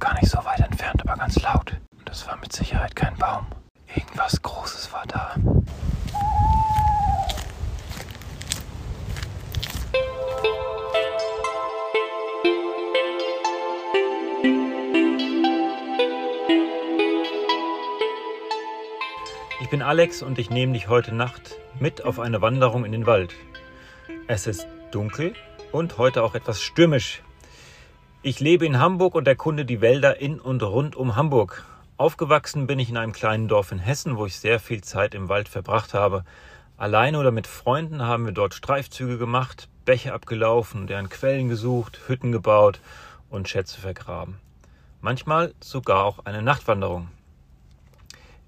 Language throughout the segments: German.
Gar nicht so weit entfernt, aber ganz laut. Und das war mit Sicherheit kein Baum. Irgendwas Großes war da. Ich bin Alex und ich nehme dich heute Nacht mit auf eine Wanderung in den Wald. Es ist dunkel und heute auch etwas stürmisch. Ich lebe in Hamburg und erkunde die Wälder in und rund um Hamburg. Aufgewachsen bin ich in einem kleinen Dorf in Hessen, wo ich sehr viel Zeit im Wald verbracht habe. Alleine oder mit Freunden haben wir dort Streifzüge gemacht, Bäche abgelaufen, deren Quellen gesucht, Hütten gebaut und Schätze vergraben. Manchmal sogar auch eine Nachtwanderung.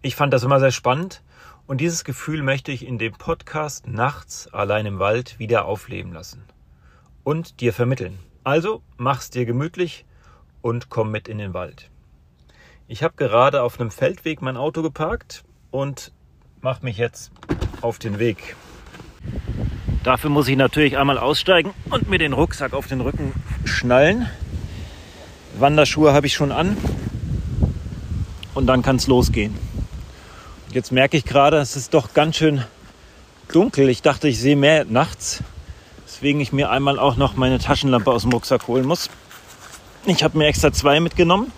Ich fand das immer sehr spannend und dieses Gefühl möchte ich in dem Podcast Nachts allein im Wald wieder aufleben lassen und dir vermitteln. Also mach's dir gemütlich und komm mit in den Wald. Ich habe gerade auf einem Feldweg mein Auto geparkt und mache mich jetzt auf den Weg. Dafür muss ich natürlich einmal aussteigen und mir den Rucksack auf den Rücken schnallen. Wanderschuhe habe ich schon an und dann kann es losgehen. Jetzt merke ich gerade, es ist doch ganz schön dunkel. Ich dachte, ich sehe mehr nachts. Deswegen ich mir einmal auch noch meine Taschenlampe aus dem Rucksack holen muss. Ich habe mir extra zwei mitgenommen.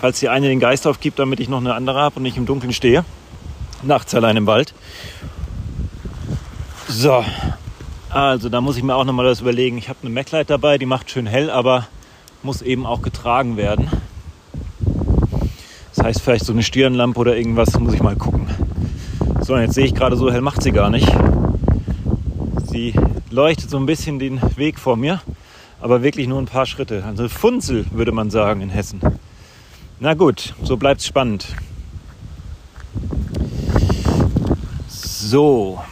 Falls die eine den Geist aufgibt, damit ich noch eine andere habe und nicht im Dunkeln stehe. Nachts allein im Wald. So, also da muss ich mir auch noch mal das überlegen. Ich habe eine MacLight dabei, die macht schön hell, aber muss eben auch getragen werden. Das heißt vielleicht so eine Stirnlampe oder irgendwas, muss ich mal gucken. So, jetzt sehe ich gerade so hell macht sie gar nicht. Sie leuchtet so ein bisschen den Weg vor mir, aber wirklich nur ein paar Schritte. Also Funzel würde man sagen in Hessen. Na gut, so bleibt es spannend. So.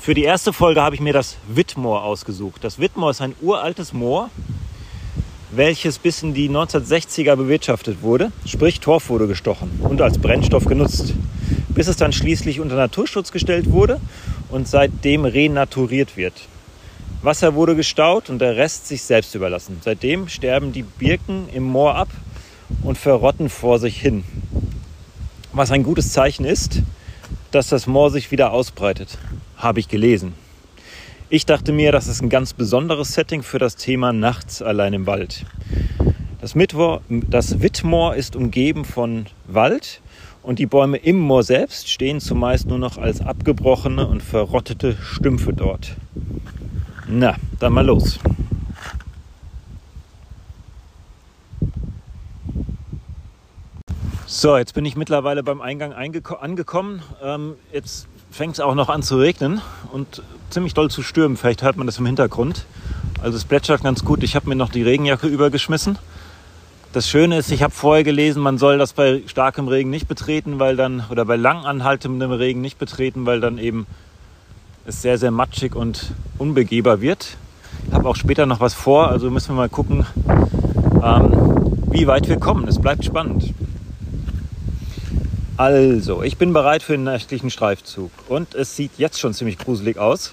Für die erste Folge habe ich mir das Wittmoor ausgesucht. Das Wittmoor ist ein uraltes Moor, welches bis in die 1960er bewirtschaftet wurde, sprich Torf wurde gestochen und als Brennstoff genutzt, bis es dann schließlich unter Naturschutz gestellt wurde und seitdem renaturiert wird. Wasser wurde gestaut und der Rest sich selbst überlassen. Seitdem sterben die Birken im Moor ab und verrotten vor sich hin. Was ein gutes Zeichen ist, dass das Moor sich wieder ausbreitet habe ich gelesen. Ich dachte mir, das ist ein ganz besonderes Setting für das Thema Nachts allein im Wald. Das, Mittwoch, das Wittmoor ist umgeben von Wald und die Bäume im Moor selbst stehen zumeist nur noch als abgebrochene und verrottete Stümpfe dort. Na, dann mal los. So, jetzt bin ich mittlerweile beim Eingang angekommen. Ähm, jetzt fängt es auch noch an zu regnen und ziemlich doll zu stürmen. Vielleicht hört man das im Hintergrund. Also es plätschert ganz gut. Ich habe mir noch die Regenjacke übergeschmissen. Das Schöne ist, ich habe vorher gelesen, man soll das bei starkem Regen nicht betreten, weil dann, oder bei lang anhaltendem Regen nicht betreten, weil dann eben es sehr, sehr matschig und unbegehbar wird. Ich habe auch später noch was vor, also müssen wir mal gucken, ähm, wie weit wir kommen. Es bleibt spannend. Also, ich bin bereit für den nächtlichen Streifzug und es sieht jetzt schon ziemlich gruselig aus.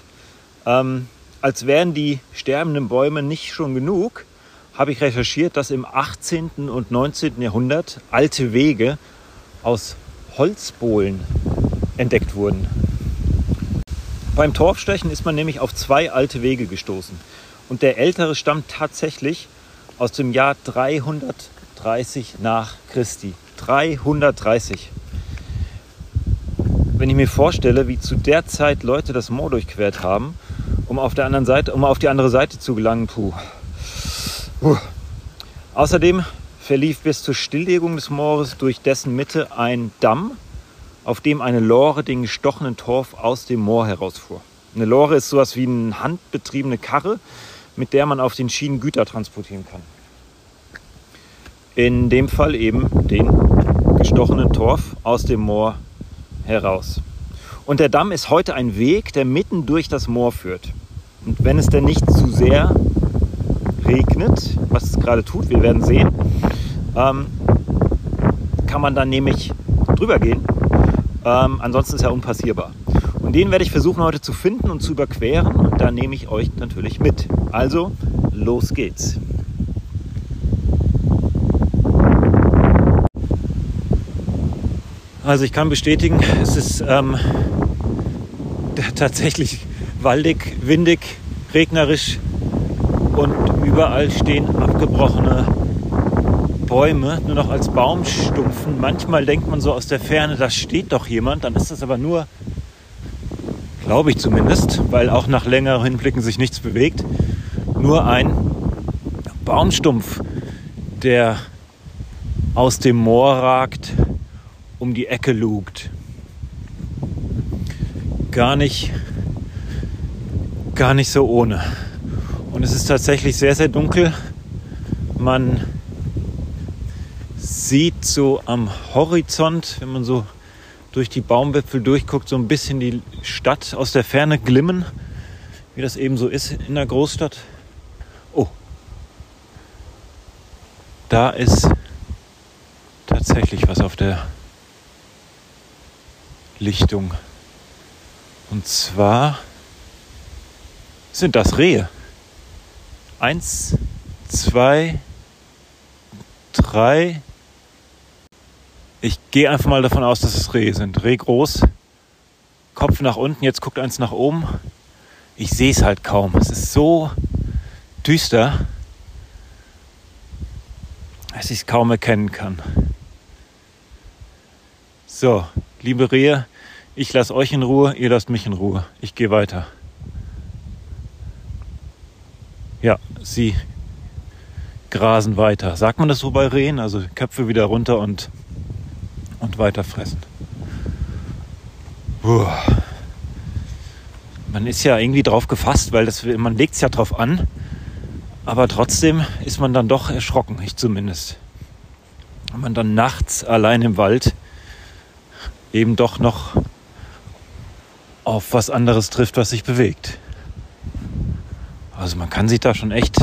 Ähm, als wären die sterbenden Bäume nicht schon genug, habe ich recherchiert, dass im 18. und 19. Jahrhundert alte Wege aus Holzbohlen entdeckt wurden. Beim Torfstechen ist man nämlich auf zwei alte Wege gestoßen. Und der ältere stammt tatsächlich aus dem Jahr 330 nach Christi. 330 wenn ich mir vorstelle, wie zu der Zeit Leute das Moor durchquert haben, um auf der anderen Seite, um auf die andere Seite zu gelangen, puh. puh. Außerdem verlief bis zur Stilllegung des Moores durch dessen Mitte ein Damm, auf dem eine Lore den gestochenen Torf aus dem Moor herausfuhr. Eine Lore ist sowas wie eine handbetriebene Karre, mit der man auf den Schienen Güter transportieren kann. In dem Fall eben den gestochenen Torf aus dem Moor heraus. Und der Damm ist heute ein Weg, der mitten durch das Moor führt. Und wenn es denn nicht zu sehr regnet, was es gerade tut, wir werden sehen, ähm, kann man dann nämlich drüber gehen. Ähm, ansonsten ist er unpassierbar. Und Und den werde ich versuchen heute zu finden und zu überqueren und da nehme ich euch natürlich mit. Also, los geht's. Also ich kann bestätigen, es ist ähm, tatsächlich waldig, windig, regnerisch und überall stehen abgebrochene Bäume, nur noch als Baumstumpfen. Manchmal denkt man so aus der Ferne, da steht doch jemand, dann ist das aber nur, glaube ich zumindest, weil auch nach längeren Hinblicken sich nichts bewegt, nur ein Baumstumpf, der aus dem Moor ragt, um die Ecke lugt. Gar nicht, gar nicht so ohne. Und es ist tatsächlich sehr, sehr dunkel. Man sieht so am Horizont, wenn man so durch die Baumwipfel durchguckt, so ein bisschen die Stadt aus der Ferne glimmen, wie das eben so ist in der Großstadt. Oh, da ist tatsächlich was auf der Lichtung. Und zwar sind das Rehe. Eins, zwei, drei. Ich gehe einfach mal davon aus, dass es Rehe sind. Reh groß, Kopf nach unten, jetzt guckt eins nach oben. Ich sehe es halt kaum. Es ist so düster, dass ich es kaum erkennen kann. So, liebe Rehe, ich lasse euch in Ruhe, ihr lasst mich in Ruhe. Ich gehe weiter. Ja, sie grasen weiter. Sagt man das so bei Rehen? Also Köpfe wieder runter und, und weiter fressen. Puh. Man ist ja irgendwie drauf gefasst, weil das, man legt es ja drauf an. Aber trotzdem ist man dann doch erschrocken, ich zumindest. Wenn man dann nachts allein im Wald eben doch noch auf was anderes trifft, was sich bewegt. Also man kann sich da schon echt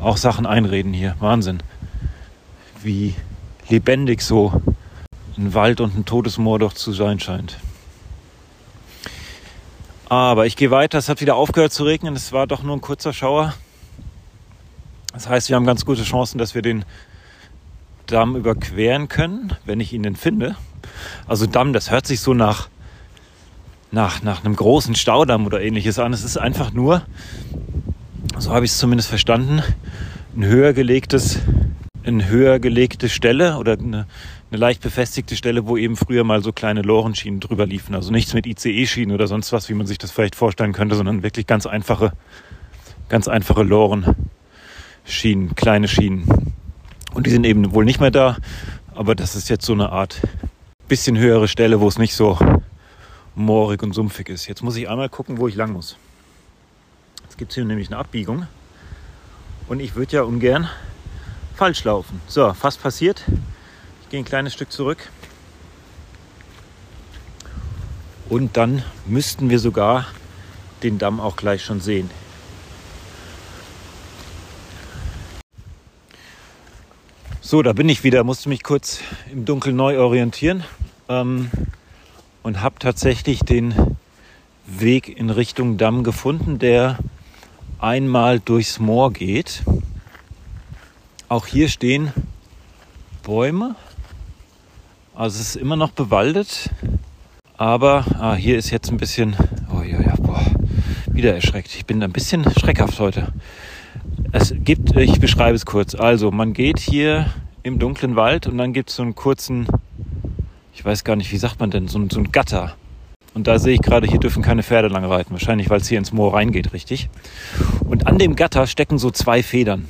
auch Sachen einreden hier. Wahnsinn. Wie lebendig so ein Wald und ein totes Moor doch zu sein scheint. Aber ich gehe weiter. Es hat wieder aufgehört zu regnen. Es war doch nur ein kurzer Schauer. Das heißt, wir haben ganz gute Chancen, dass wir den Damm überqueren können, wenn ich ihn denn finde. Also Damm, das hört sich so nach, nach, nach einem großen Staudamm oder ähnliches an. Es ist einfach nur so habe ich es zumindest verstanden, ein höher gelegtes, eine höher gelegte Stelle oder eine, eine leicht befestigte Stelle, wo eben früher mal so kleine Lorenschienen drüber liefen. Also nichts mit ICE-Schienen oder sonst was, wie man sich das vielleicht vorstellen könnte, sondern wirklich ganz einfache, ganz einfache Lorenschienen, kleine Schienen. Und die sind eben wohl nicht mehr da, aber das ist jetzt so eine Art bisschen höhere Stelle, wo es nicht so moorig und sumpfig ist. Jetzt muss ich einmal gucken, wo ich lang muss. Jetzt gibt es hier nämlich eine Abbiegung. Und ich würde ja ungern falsch laufen. So, fast passiert. Ich gehe ein kleines Stück zurück. Und dann müssten wir sogar den Damm auch gleich schon sehen. So, da bin ich wieder, musste mich kurz im Dunkeln neu orientieren ähm, und habe tatsächlich den Weg in Richtung Damm gefunden, der einmal durchs Moor geht. Auch hier stehen Bäume. Also es ist immer noch bewaldet. Aber ah, hier ist jetzt ein bisschen. Oh ja, ja, boah, wieder erschreckt. Ich bin ein bisschen schreckhaft heute. Es gibt, ich beschreibe es kurz. Also, man geht hier im dunklen Wald und dann gibt es so einen kurzen, ich weiß gar nicht, wie sagt man denn, so, so ein Gatter. Und da sehe ich gerade, hier dürfen keine Pferde lang reiten. Wahrscheinlich, weil es hier ins Moor reingeht, richtig. Und an dem Gatter stecken so zwei Federn.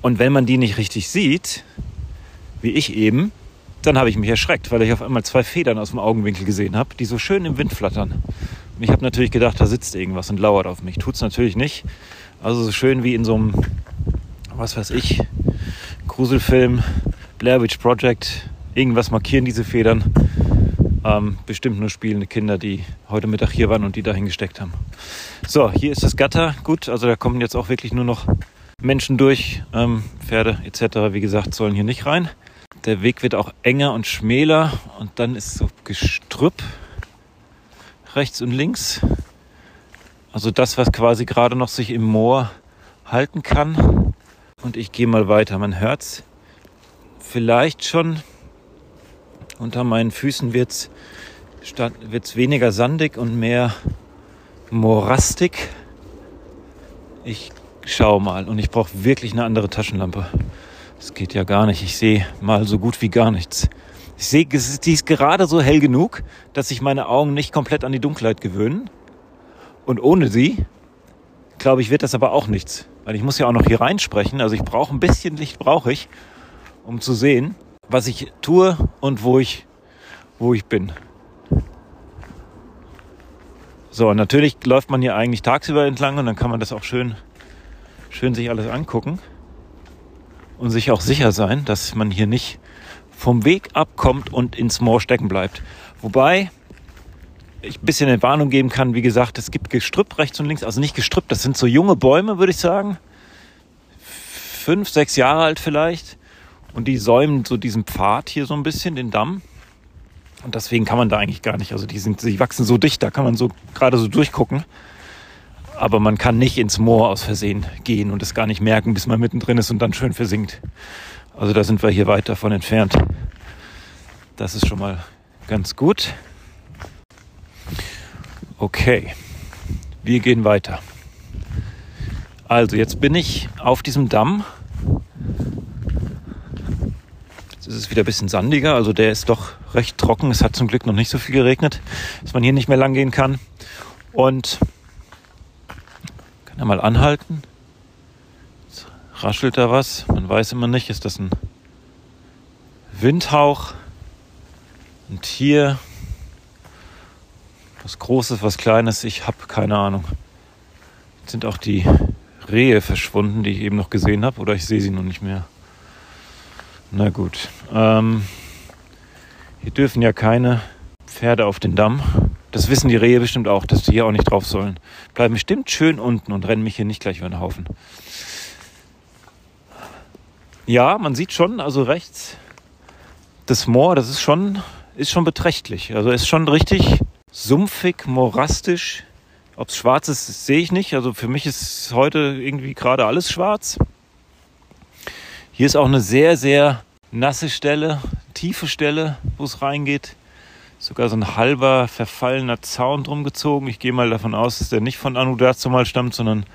Und wenn man die nicht richtig sieht, wie ich eben, dann habe ich mich erschreckt, weil ich auf einmal zwei Federn aus dem Augenwinkel gesehen habe, die so schön im Wind flattern. Und ich habe natürlich gedacht, da sitzt irgendwas und lauert auf mich. Tut's natürlich nicht. Also so schön wie in so einem, was weiß ich, Gruselfilm, Blair Witch Project. Irgendwas markieren diese Federn. Ähm, bestimmt nur spielende Kinder, die heute Mittag hier waren und die dahin gesteckt haben. So, hier ist das Gatter. Gut, also da kommen jetzt auch wirklich nur noch Menschen durch. Ähm, Pferde etc. wie gesagt sollen hier nicht rein. Der Weg wird auch enger und schmäler und dann ist so Gestrüpp rechts und links. Also das, was quasi gerade noch sich im Moor halten kann. Und ich gehe mal weiter. Man hört's vielleicht schon. Unter meinen Füßen wird's wird's weniger sandig und mehr morastig. Ich schaue mal und ich brauche wirklich eine andere Taschenlampe. Das geht ja gar nicht. Ich sehe mal so gut wie gar nichts. Ich sehe, die ist gerade so hell genug, dass sich meine Augen nicht komplett an die Dunkelheit gewöhnen. Und ohne sie, glaube ich, wird das aber auch nichts. Weil ich muss ja auch noch hier reinsprechen. Also ich brauche ein bisschen Licht, brauche ich, um zu sehen, was ich tue und wo ich, wo ich bin. So, und natürlich läuft man hier eigentlich tagsüber entlang und dann kann man das auch schön, schön sich alles angucken und sich auch sicher sein, dass man hier nicht vom Weg abkommt und ins Moor stecken bleibt. Wobei ich ein bisschen eine Warnung geben kann, wie gesagt, es gibt Gestrüpp rechts und links, also nicht Gestrüpp, das sind so junge Bäume, würde ich sagen. Fünf, sechs Jahre alt vielleicht. Und die säumen so diesen Pfad hier so ein bisschen, den Damm. Und deswegen kann man da eigentlich gar nicht. Also die sind, die wachsen so dicht, da kann man so gerade so durchgucken. Aber man kann nicht ins Moor aus Versehen gehen und es gar nicht merken, bis man mittendrin ist und dann schön versinkt. Also da sind wir hier weit davon entfernt. Das ist schon mal ganz gut. Okay, wir gehen weiter. Also jetzt bin ich auf diesem Damm Jetzt ist es wieder ein bisschen sandiger, also der ist doch recht trocken. Es hat zum Glück noch nicht so viel geregnet, dass man hier nicht mehr lang gehen kann. Und kann ja mal anhalten. Jetzt raschelt da was. Man weiß immer nicht, ist das ein Windhauch? Und hier was Großes, was Kleines, ich habe keine Ahnung. Jetzt sind auch die Rehe verschwunden, die ich eben noch gesehen habe, oder ich sehe sie noch nicht mehr. Na gut. Ähm, hier dürfen ja keine Pferde auf den Damm. Das wissen die Rehe bestimmt auch, dass die hier auch nicht drauf sollen. Bleiben bestimmt schön unten und rennen mich hier nicht gleich über den Haufen. Ja, man sieht schon, also rechts das Moor, das ist schon, ist schon beträchtlich. Also ist schon richtig sumpfig, morastisch. Ob es schwarz ist, sehe ich nicht. Also für mich ist heute irgendwie gerade alles schwarz. Hier ist auch eine sehr, sehr nasse Stelle, tiefe Stelle, wo es reingeht. Sogar so ein halber verfallener Zaun drum gezogen. Ich gehe mal davon aus, dass der nicht von Anu mal stammt, sondern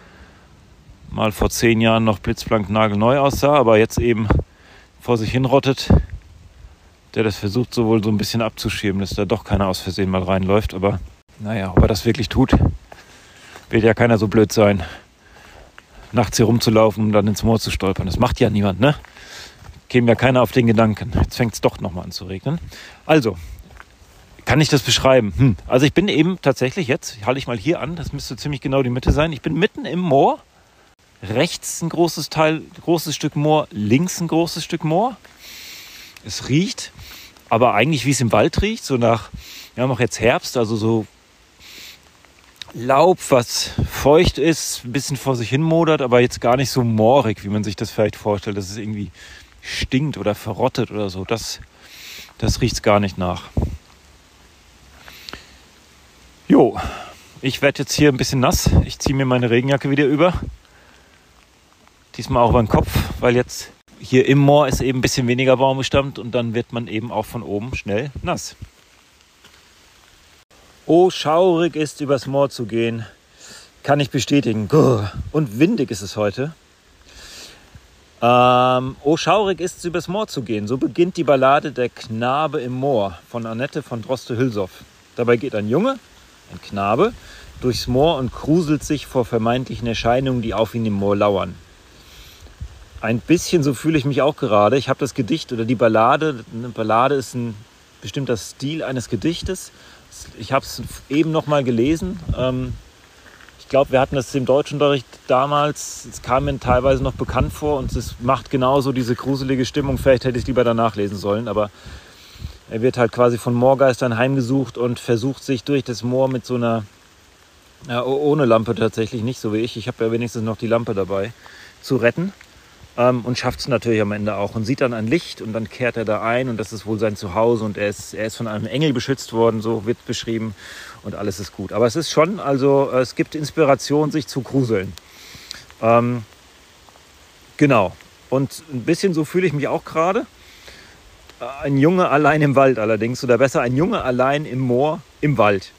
mal vor zehn Jahren noch blitzblank nagelneu aussah, aber jetzt eben vor sich hinrottet. Der das versucht so wohl so ein bisschen abzuschieben, dass da doch keiner aus Versehen mal reinläuft. Aber naja, ob er das wirklich tut, wird ja keiner so blöd sein nachts hier rumzulaufen und dann ins Moor zu stolpern. Das macht ja niemand, ne? Käme ja keiner auf den Gedanken. Jetzt fängt es doch nochmal an zu regnen. Also, kann ich das beschreiben? Hm. Also ich bin eben tatsächlich jetzt, halte ich mal hier an, das müsste ziemlich genau die Mitte sein. Ich bin mitten im Moor. Rechts ein großes Teil, großes Stück Moor, links ein großes Stück Moor. Es riecht, aber eigentlich wie es im Wald riecht, so nach, wir haben auch jetzt Herbst, also so Laub, was feucht ist, ein bisschen vor sich hin modert, aber jetzt gar nicht so moorig, wie man sich das vielleicht vorstellt, dass es irgendwie stinkt oder verrottet oder so. Das, das riecht es gar nicht nach. Jo, ich werde jetzt hier ein bisschen nass. Ich ziehe mir meine Regenjacke wieder über. Diesmal auch über den Kopf, weil jetzt hier im Moor ist eben ein bisschen weniger Baumbestand und dann wird man eben auch von oben schnell nass. Oh, schaurig ist übers Moor zu gehen. Kann ich bestätigen. Und windig ist es heute. Ähm, oh, schaurig ist es übers Moor zu gehen. So beginnt die Ballade Der Knabe im Moor von Annette von Droste-Hülsoff. Dabei geht ein Junge, ein Knabe, durchs Moor und gruselt sich vor vermeintlichen Erscheinungen, die auf ihn im Moor lauern. Ein bisschen so fühle ich mich auch gerade. Ich habe das Gedicht oder die Ballade. Eine Ballade ist ein bestimmter Stil eines Gedichtes ich habe es eben noch mal gelesen. Ähm, ich glaube, wir hatten das im Deutschunterricht damals. Es kam mir teilweise noch bekannt vor und es macht genauso diese gruselige Stimmung. Vielleicht hätte ich es lieber danach lesen sollen, aber er wird halt quasi von Moorgeistern heimgesucht und versucht sich durch das Moor mit so einer, ja, ohne Lampe tatsächlich nicht, so wie ich. Ich habe ja wenigstens noch die Lampe dabei, zu retten. Ähm, und schafft es natürlich am Ende auch und sieht dann ein Licht und dann kehrt er da ein und das ist wohl sein Zuhause und er ist, er ist von einem Engel beschützt worden, so wird beschrieben und alles ist gut. Aber es ist schon, also es gibt Inspiration, sich zu gruseln. Ähm, genau. Und ein bisschen so fühle ich mich auch gerade. Ein Junge allein im Wald allerdings, oder besser ein Junge allein im Moor im Wald.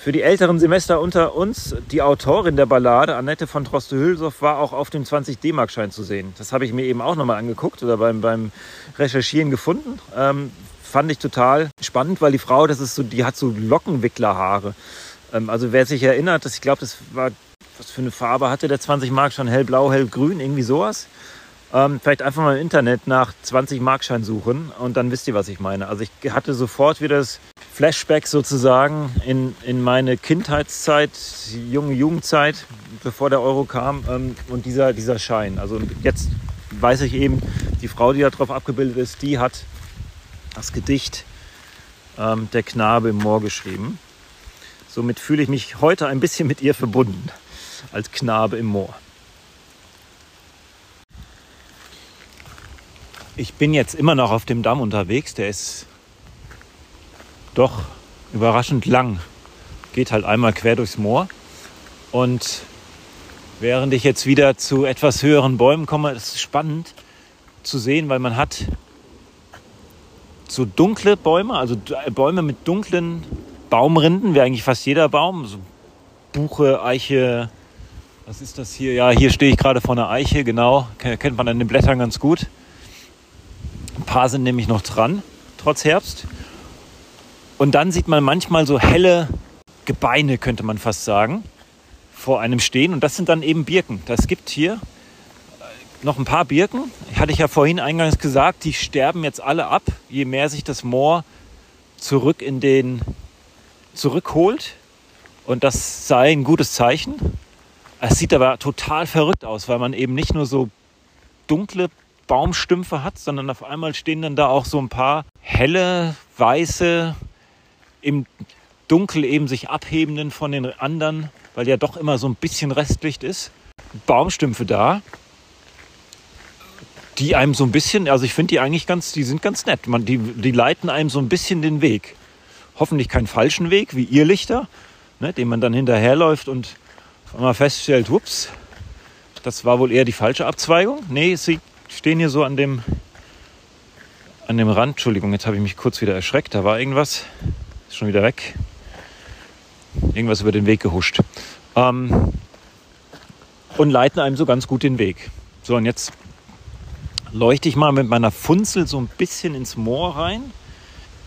Für die älteren Semester unter uns, die Autorin der Ballade, Annette von Droste-Hülsow, war auch auf dem 20 D-Mark-Schein zu sehen. Das habe ich mir eben auch nochmal angeguckt oder beim, beim Recherchieren gefunden. Ähm, fand ich total spannend, weil die Frau, das ist so, die hat so Lockenwicklerhaare. Ähm, also wer sich erinnert, das, ich glaube, das war, was für eine Farbe hatte der 20 Mark schon? Hellblau, hellgrün, irgendwie sowas. Ähm, vielleicht einfach mal im Internet nach 20 Markschein suchen und dann wisst ihr, was ich meine. Also ich hatte sofort wieder das Flashback sozusagen in, in meine Kindheitszeit, junge Jugendzeit, bevor der Euro kam ähm, und dieser, dieser Schein. Also jetzt weiß ich eben, die Frau, die darauf abgebildet ist, die hat das Gedicht ähm, Der Knabe im Moor geschrieben. Somit fühle ich mich heute ein bisschen mit ihr verbunden, als Knabe im Moor. Ich bin jetzt immer noch auf dem Damm unterwegs, der ist doch überraschend lang. Geht halt einmal quer durchs Moor. Und während ich jetzt wieder zu etwas höheren Bäumen komme, ist es spannend zu sehen, weil man hat so dunkle Bäume, also Bäume mit dunklen Baumrinden, wie eigentlich fast jeder Baum. So Buche, Eiche, was ist das hier? Ja, hier stehe ich gerade vor einer Eiche, genau. Kennt man an den Blättern ganz gut. Ein paar sind nämlich noch dran, trotz Herbst. Und dann sieht man manchmal so helle Gebeine, könnte man fast sagen, vor einem stehen. Und das sind dann eben Birken. Das gibt hier äh, noch ein paar Birken. Hatte ich ja vorhin eingangs gesagt, die sterben jetzt alle ab, je mehr sich das Moor zurück in den zurückholt. Und das sei ein gutes Zeichen. Es sieht aber total verrückt aus, weil man eben nicht nur so dunkle Baumstümpfe hat, sondern auf einmal stehen dann da auch so ein paar helle, weiße, im Dunkel eben sich abhebenden von den anderen, weil ja doch immer so ein bisschen Restlicht ist, Baumstümpfe da, die einem so ein bisschen, also ich finde die eigentlich ganz, die sind ganz nett. Man, die, die leiten einem so ein bisschen den Weg. Hoffentlich keinen falschen Weg, wie Irrlichter, ne, dem man dann hinterherläuft und einmal feststellt, ups, das war wohl eher die falsche Abzweigung. Nee, sie stehen hier so an dem, an dem Rand. Entschuldigung, jetzt habe ich mich kurz wieder erschreckt. Da war irgendwas. Ist schon wieder weg. Irgendwas über den Weg gehuscht. Ähm, und leiten einem so ganz gut den Weg. So, und jetzt leuchte ich mal mit meiner Funzel so ein bisschen ins Moor rein.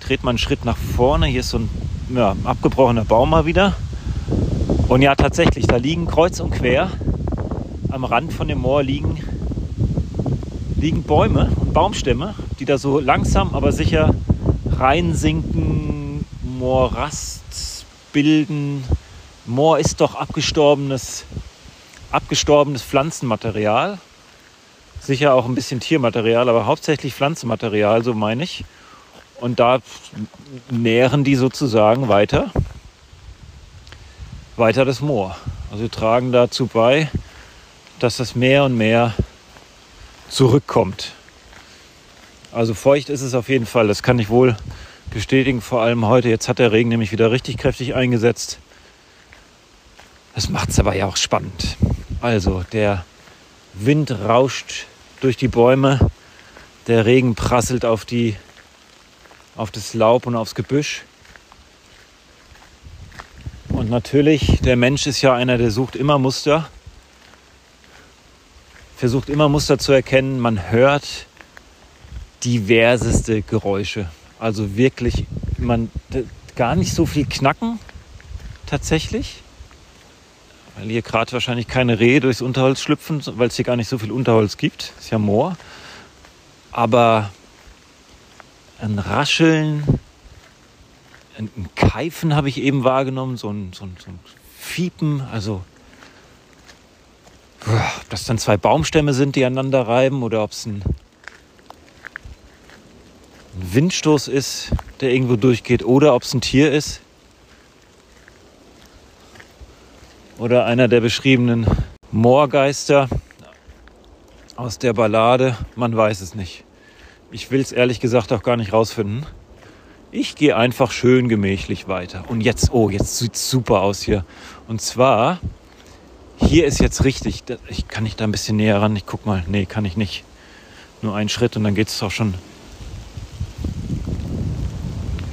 Dreht mal einen Schritt nach vorne. Hier ist so ein ja, abgebrochener Baum mal wieder. Und ja, tatsächlich, da liegen kreuz und quer am Rand von dem Moor liegen, liegen Bäume und Baumstämme, die da so langsam aber sicher reinsinken, Morast bilden. Moor ist doch abgestorbenes, abgestorbenes Pflanzenmaterial. Sicher auch ein bisschen Tiermaterial, aber hauptsächlich Pflanzenmaterial, so meine ich. Und da nähren die sozusagen weiter, weiter das Moor. Also tragen dazu bei, dass das mehr und mehr zurückkommt. Also feucht ist es auf jeden Fall, das kann ich wohl bestätigen, vor allem heute. Jetzt hat der Regen nämlich wieder richtig kräftig eingesetzt. Das macht es aber ja auch spannend. Also der Wind rauscht durch die Bäume, der Regen prasselt auf, die, auf das Laub und aufs Gebüsch. Und natürlich, der Mensch ist ja einer, der sucht immer Muster, versucht immer Muster zu erkennen. Man hört diverseste Geräusche. Also wirklich, man gar nicht so viel knacken tatsächlich. Weil hier gerade wahrscheinlich keine Rehe durchs Unterholz schlüpfen, weil es hier gar nicht so viel Unterholz gibt. Ist ja Moor. Aber ein Rascheln, ein Keifen habe ich eben wahrgenommen, so ein, so ein, so ein Fiepen, also ob das dann zwei Baumstämme sind, die aneinander reiben oder ob es ein ein Windstoß ist, der irgendwo durchgeht, oder ob es ein Tier ist. Oder einer der beschriebenen Moorgeister aus der Ballade, man weiß es nicht. Ich will es ehrlich gesagt auch gar nicht rausfinden. Ich gehe einfach schön gemächlich weiter. Und jetzt, oh, jetzt sieht es super aus hier. Und zwar, hier ist jetzt richtig, ich kann nicht da ein bisschen näher ran. Ich guck mal, nee, kann ich nicht. Nur einen Schritt und dann geht es auch schon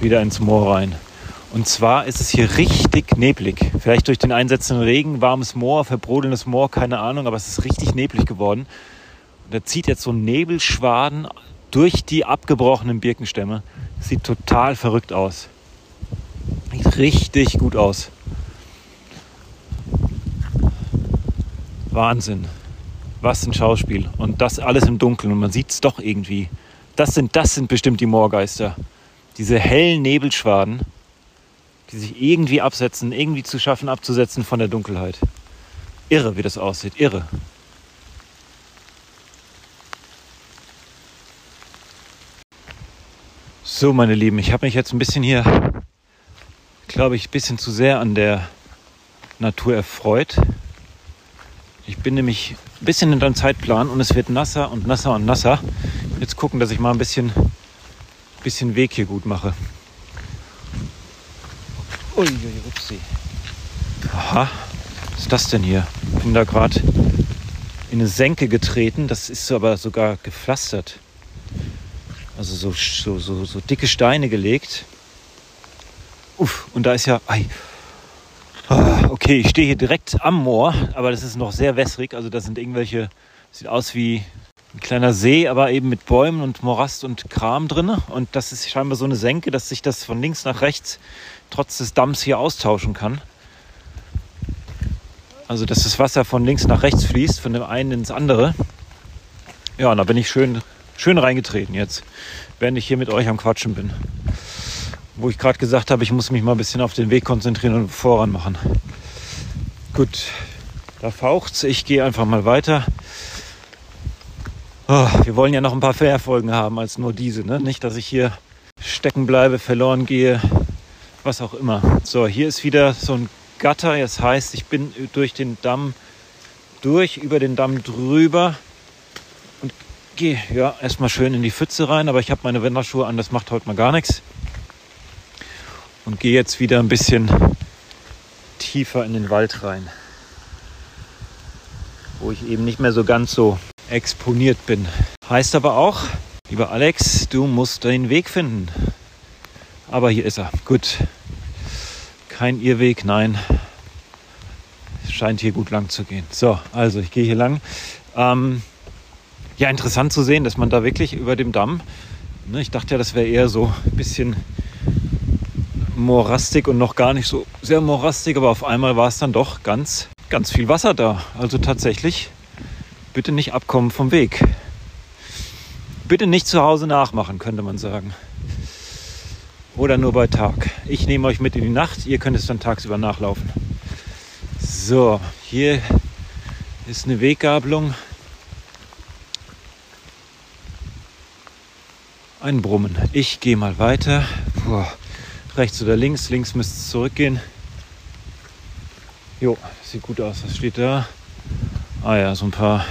wieder ins Moor rein. Und zwar ist es hier richtig neblig. Vielleicht durch den einsetzenden Regen, warmes Moor, verbrodelndes Moor, keine Ahnung, aber es ist richtig neblig geworden. Und da zieht jetzt so ein Nebelschwaden durch die abgebrochenen Birkenstämme. Sieht total verrückt aus. Sieht richtig gut aus. Wahnsinn. Was ein Schauspiel. Und das alles im Dunkeln. Und man sieht es doch irgendwie. Das sind, das sind bestimmt die Moorgeister. Diese hellen Nebelschwaden, die sich irgendwie absetzen, irgendwie zu schaffen, abzusetzen von der Dunkelheit. Irre, wie das aussieht. Irre. So, meine Lieben, ich habe mich jetzt ein bisschen hier, glaube ich, ein bisschen zu sehr an der Natur erfreut. Ich bin nämlich ein bisschen in deinem Zeitplan und es wird nasser und nasser und nasser. Jetzt gucken, dass ich mal ein bisschen, bisschen Weg hier gut mache. Uiuiui, upsi. Aha, was ist das denn hier? Ich bin da gerade in eine Senke getreten. Das ist aber sogar gepflastert also so, so, so, so dicke Steine gelegt. Uff, und da ist ja. Ei. Ah, okay, ich stehe hier direkt am Moor, aber das ist noch sehr wässrig. Also da sind irgendwelche. Sieht aus wie ein kleiner See, aber eben mit Bäumen und Morast und Kram drin. Und das ist scheinbar so eine Senke, dass sich das von links nach rechts trotz des Damms hier austauschen kann. Also dass das Wasser von links nach rechts fließt, von dem einen ins andere. Ja, und da bin ich schön schön reingetreten jetzt, während ich hier mit euch am Quatschen bin. Wo ich gerade gesagt habe, ich muss mich mal ein bisschen auf den Weg konzentrieren und voran machen. Gut, da faucht's. Ich gehe einfach mal weiter. Oh, wir wollen ja noch ein paar Fährfolgen haben als nur diese. Ne? Nicht, dass ich hier stecken bleibe, verloren gehe, was auch immer. So, hier ist wieder so ein Gatter. Das heißt, ich bin durch den Damm durch, über den Damm drüber gehe ja erstmal schön in die Pfütze rein, aber ich habe meine Wanderschuhe an, das macht heute mal gar nichts. Und gehe jetzt wieder ein bisschen tiefer in den Wald rein, wo ich eben nicht mehr so ganz so exponiert bin. Heißt aber auch, lieber Alex, du musst deinen Weg finden. Aber hier ist er. Gut. Kein Irrweg, nein. Es scheint hier gut lang zu gehen. So, also ich gehe hier lang. Ähm, ja, interessant zu sehen, dass man da wirklich über dem Damm, ne, ich dachte ja, das wäre eher so ein bisschen morastig und noch gar nicht so sehr morastig, aber auf einmal war es dann doch ganz, ganz viel Wasser da. Also tatsächlich, bitte nicht abkommen vom Weg. Bitte nicht zu Hause nachmachen, könnte man sagen. Oder nur bei Tag. Ich nehme euch mit in die Nacht, ihr könnt es dann tagsüber nachlaufen. So, hier ist eine Weggabelung ein Brummen. Ich gehe mal weiter. Puh, rechts oder links? Links müsste es zurückgehen. Jo, sieht gut aus. Was steht da? Ah ja, so ein paar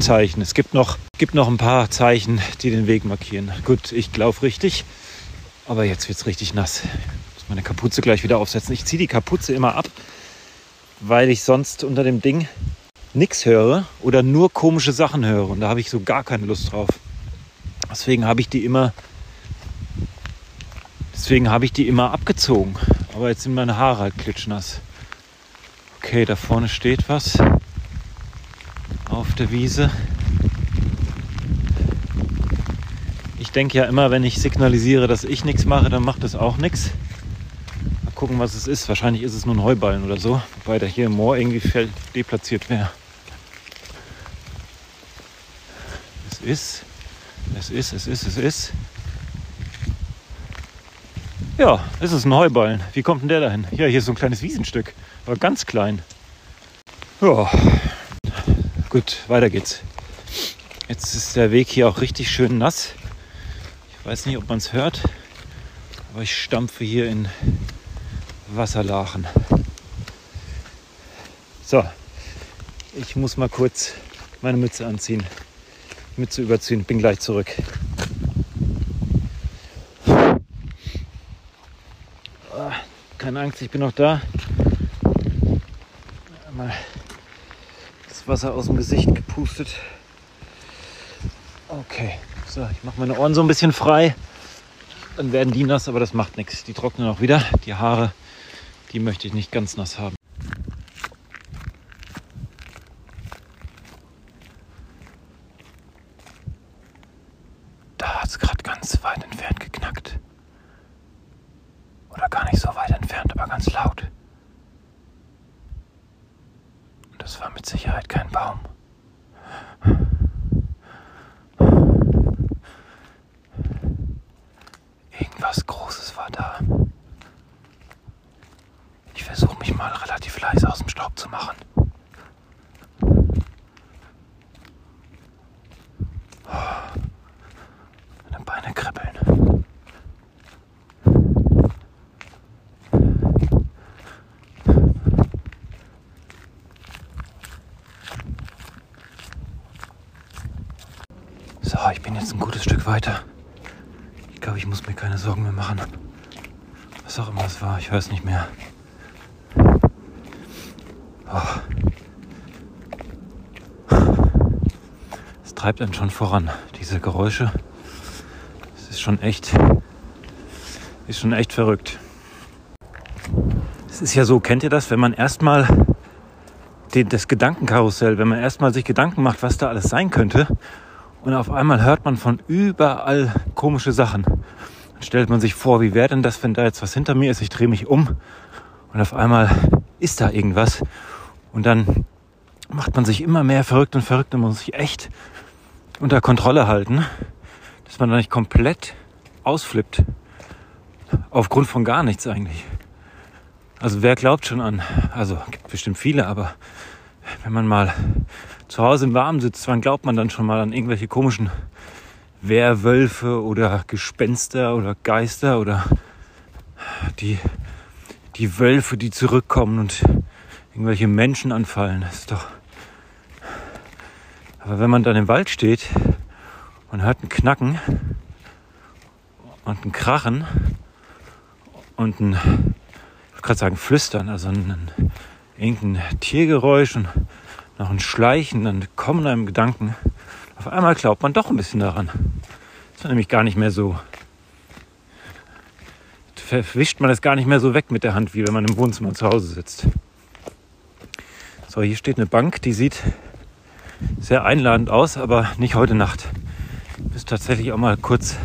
Zeichen. Es gibt noch, gibt noch ein paar Zeichen, die den Weg markieren. Gut, ich laufe richtig. Aber jetzt wird es richtig nass. Ich muss meine Kapuze gleich wieder aufsetzen. Ich ziehe die Kapuze immer ab, weil ich sonst unter dem Ding nichts höre oder nur komische Sachen höre. Und da habe ich so gar keine Lust drauf. Deswegen habe ich die immer, deswegen habe ich die immer abgezogen. Aber jetzt sind meine Haare halt klitschnass. Okay, da vorne steht was auf der Wiese. Ich denke ja immer, wenn ich signalisiere, dass ich nichts mache, dann macht das auch nichts. Mal gucken, was es ist. Wahrscheinlich ist es nur ein Heuballen oder so, wobei der hier im Moor irgendwie deplatziert wäre. Es ist es ist, es ist, es ist. Ja, es ist ein Heuballen. Wie kommt denn der dahin? Ja, hier ist so ein kleines Wiesenstück, aber ganz klein. Ja, gut, weiter geht's. Jetzt ist der Weg hier auch richtig schön nass. Ich weiß nicht, ob man es hört, aber ich stampfe hier in Wasserlachen. So, ich muss mal kurz meine Mütze anziehen. mit zu überziehen. Bin gleich zurück. Ah, keine Angst, ich bin noch da. Mal Wasser aus dem Gesicht gepustet. Okay, so, ich mache meine Ohren so ein bisschen frei. Dann werden die nass, aber das macht nichts. Die trocknen auch wieder. Die Haare, die möchte ich nicht ganz nass haben. Da hat es gerade ganz weit entfernt geknackt. Oder gar nicht so weit entfernt, aber ganz laut. Und das war mit Sicherheit kein Baum. Irgendwas Großes war da. Ich versuche mich mal relativ leise aus dem Staub zu machen. Meine Beine kribbeln. So, ich bin jetzt ein gutes Stück weiter. Ich glaube, ich muss mir keine Sorgen mehr machen. Was auch immer es war, ich weiß nicht mehr. Treibt einen schon voran, diese Geräusche. Es ist schon echt, ist schon echt verrückt. Es ist ja so, kennt ihr das, wenn man erstmal das Gedankenkarussell, wenn man erstmal sich Gedanken macht, was da alles sein könnte, und auf einmal hört man von überall komische Sachen. Dann stellt man sich vor, wie wäre denn das, wenn da jetzt was hinter mir ist? Ich drehe mich um und auf einmal ist da irgendwas. Und dann macht man sich immer mehr verrückt und verrückt und muss sich echt unter Kontrolle halten, dass man da nicht komplett ausflippt. Aufgrund von gar nichts eigentlich. Also wer glaubt schon an, also gibt bestimmt viele, aber wenn man mal zu Hause im Warmen sitzt, wann glaubt man dann schon mal an irgendwelche komischen Werwölfe oder Gespenster oder Geister oder die, die Wölfe, die zurückkommen und irgendwelche Menschen anfallen. Das ist doch. Aber wenn man dann im Wald steht und hört ein Knacken und ein Krachen und ein, ich wollte gerade sagen Flüstern, also ein, ein, irgendein Tiergeräusch und noch ein Schleichen, dann kommen einem Gedanken. Auf einmal glaubt man doch ein bisschen daran. Das war nämlich gar nicht mehr so. Verwischt man es gar nicht mehr so weg mit der Hand, wie wenn man im Wohnzimmer zu Hause sitzt. So, hier steht eine Bank, die sieht sehr einladend aus, aber nicht heute Nacht. Ich muss tatsächlich auch mal kurz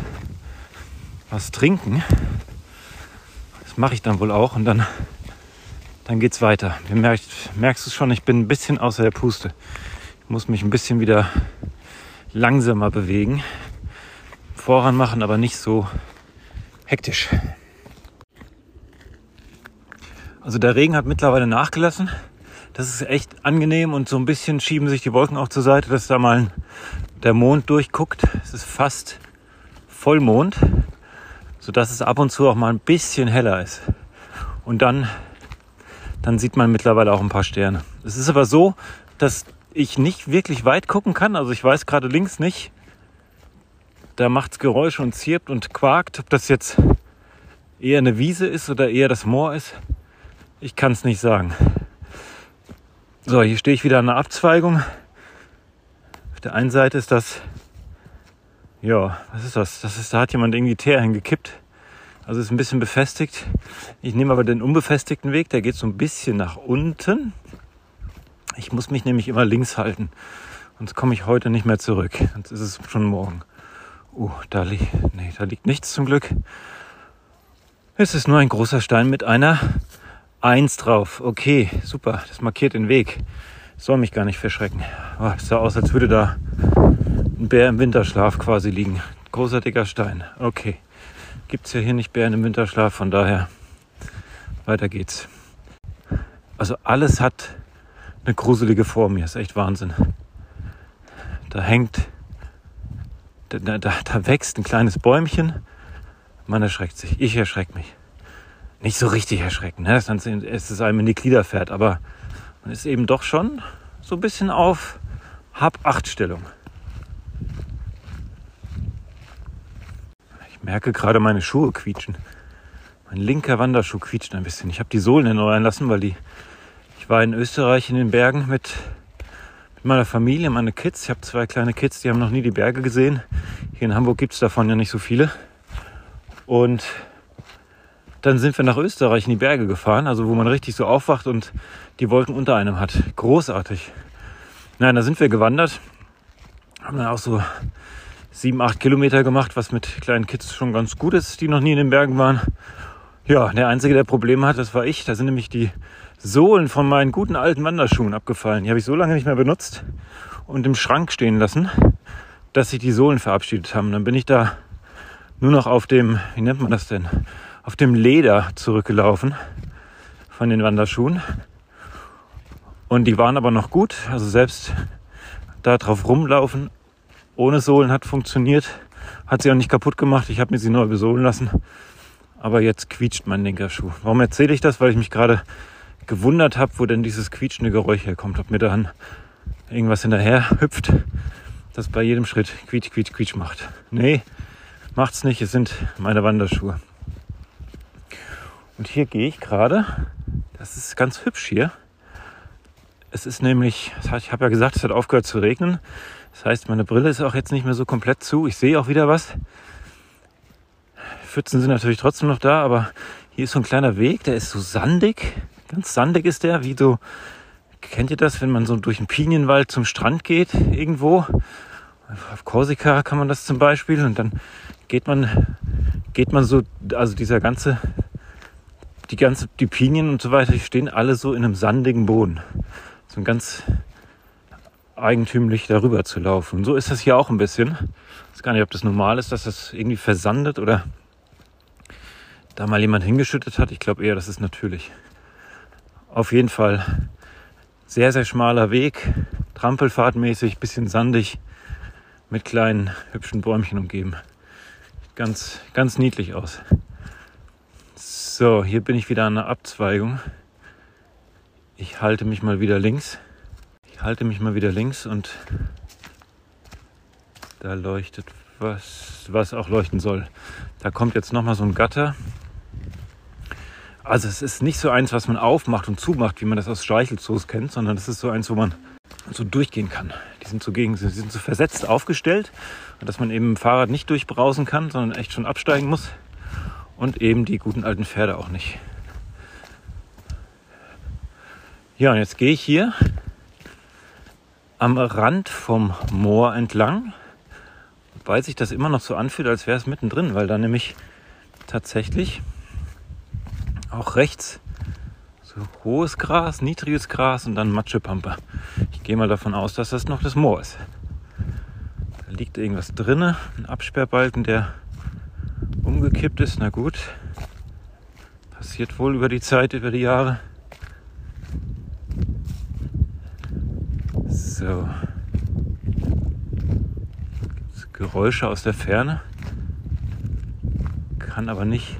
was trinken. Das mache ich dann wohl auch und dann dann geht's weiter. Du merkst, merkst du schon, ich bin ein bisschen außer der Puste. Ich muss mich ein bisschen wieder langsamer bewegen. Voran machen, aber nicht so hektisch. Also der Regen hat mittlerweile nachgelassen. Das ist echt angenehm und so ein bisschen schieben sich die Wolken auch zur Seite, dass da mal der Mond durchguckt. Es ist fast Vollmond, sodass es ab und zu auch mal ein bisschen heller ist. Und dann dann sieht man mittlerweile auch ein paar Sterne. Es ist aber so, dass ich nicht wirklich weit gucken kann. Also ich weiß gerade links nicht. Da macht es Geräusche und zirpt und quakt. Ob das jetzt eher eine Wiese ist oder eher das Moor ist, ich kann es nicht sagen. So, hier stehe ich wieder an einer Abzweigung. Auf der einen Seite ist das, ja, was ist das? Das ist, da hat jemand irgendwie Teer hingekippt. Also ist ein bisschen befestigt. Ich nehme aber den unbefestigten Weg, der geht so ein bisschen nach unten. Ich muss mich nämlich immer links halten. Sonst komme ich heute nicht mehr zurück. Sonst ist es schon morgen. Uh, da, li nee, da liegt nichts zum Glück. Es ist nur ein großer Stein mit einer Eins drauf. Okay, super. Das markiert den Weg. soll mich gar nicht verschrecken. Oh, es sah aus, als würde da ein Bär im Winterschlaf quasi liegen. Großer dicker Stein. Okay gibt es ja hier nicht Bären im Winterschlaf, von daher weiter geht's. Also alles hat eine gruselige Form hier, ist echt Wahnsinn. Da hängt, da, da, da wächst ein kleines Bäumchen, man erschreckt sich, ich erschrecke mich nicht so richtig erschrecken, ne? dass es einem in die Glieder fährt, aber man ist eben doch schon so ein bisschen auf Hab-Acht-Stellung. Ich merke gerade, meine Schuhe quietschen. Mein linker Wanderschuh quietscht ein bisschen. Ich habe die Sohlen hineinlassen, einlassen, weil die. Ich war in Österreich in den Bergen mit, mit meiner Familie, meine Kids. Ich habe zwei kleine Kids, die haben noch nie die Berge gesehen. Hier in Hamburg gibt es davon ja nicht so viele. Und dann sind wir nach Österreich in die Berge gefahren, also wo man richtig so aufwacht und die Wolken unter einem hat. Großartig. Nein, da sind wir gewandert, haben dann auch so sieben, acht Kilometer gemacht, was mit kleinen Kids schon ganz gut ist, die noch nie in den Bergen waren. Ja, der Einzige, der Probleme hat, das war ich. Da sind nämlich die Sohlen von meinen guten alten Wanderschuhen abgefallen. Die habe ich so lange nicht mehr benutzt und im Schrank stehen lassen, dass sich die Sohlen verabschiedet haben. Dann bin ich da nur noch auf dem, wie nennt man das denn, auf dem Leder zurückgelaufen von den Wanderschuhen. Und die waren aber noch gut. Also selbst da drauf rumlaufen ohne Sohlen hat funktioniert. Hat sie auch nicht kaputt gemacht. Ich habe mir sie neu besohlen lassen. Aber jetzt quietscht mein linker Schuh. Warum erzähle ich das? Weil ich mich gerade gewundert habe, wo denn dieses quietschende Geräusch herkommt. Ob mir dann irgendwas hinterher hüpft, das bei jedem Schritt quietsch, quietsch, quietsch macht. Nee, macht's nicht. Es sind meine Wanderschuhe. Und hier gehe ich gerade. Das ist ganz hübsch hier. Es ist nämlich, ich habe ja gesagt, es hat aufgehört zu regnen. Das heißt, meine Brille ist auch jetzt nicht mehr so komplett zu. Ich sehe auch wieder was. Pfützen sind natürlich trotzdem noch da, aber hier ist so ein kleiner Weg, der ist so sandig. Ganz sandig ist der, wie so, kennt ihr das, wenn man so durch einen Pinienwald zum Strand geht irgendwo? Auf Korsika kann man das zum Beispiel und dann geht man, geht man so, also dieser ganze, die ganze, die Pinien und so weiter, die stehen alle so in einem sandigen Boden. So ein ganz eigentümlich darüber zu laufen. Und so ist das hier auch ein bisschen. Ich weiß gar nicht, ob das normal ist, dass das irgendwie versandet oder da mal jemand hingeschüttet hat. Ich glaube eher, das ist natürlich. Auf jeden Fall sehr, sehr schmaler Weg, trampelfahrtmäßig, bisschen sandig, mit kleinen hübschen Bäumchen umgeben. Ganz, ganz niedlich aus. So, hier bin ich wieder an der Abzweigung. Ich halte mich mal wieder links. Ich halte mich mal wieder links und da leuchtet was, was auch leuchten soll. Da kommt jetzt nochmal so ein Gatter. Also es ist nicht so eins, was man aufmacht und zumacht, wie man das aus Streichelzoos kennt, sondern es ist so eins, wo man so durchgehen kann. Die sind so gegen, sie sind so versetzt aufgestellt, dass man eben im Fahrrad nicht durchbrausen kann, sondern echt schon absteigen muss und eben die guten alten Pferde auch nicht. Ja, und jetzt gehe ich hier am Rand vom Moor entlang, weil sich das immer noch so anfühlt, als wäre es mittendrin, weil da nämlich tatsächlich auch rechts so hohes Gras, niedriges Gras und dann Matschepampe. Ich gehe mal davon aus, dass das noch das Moor ist. Da liegt irgendwas drinne, ein Absperrbalken, der umgekippt ist. Na gut, passiert wohl über die Zeit, über die Jahre. So. Geräusche aus der Ferne. Kann aber nicht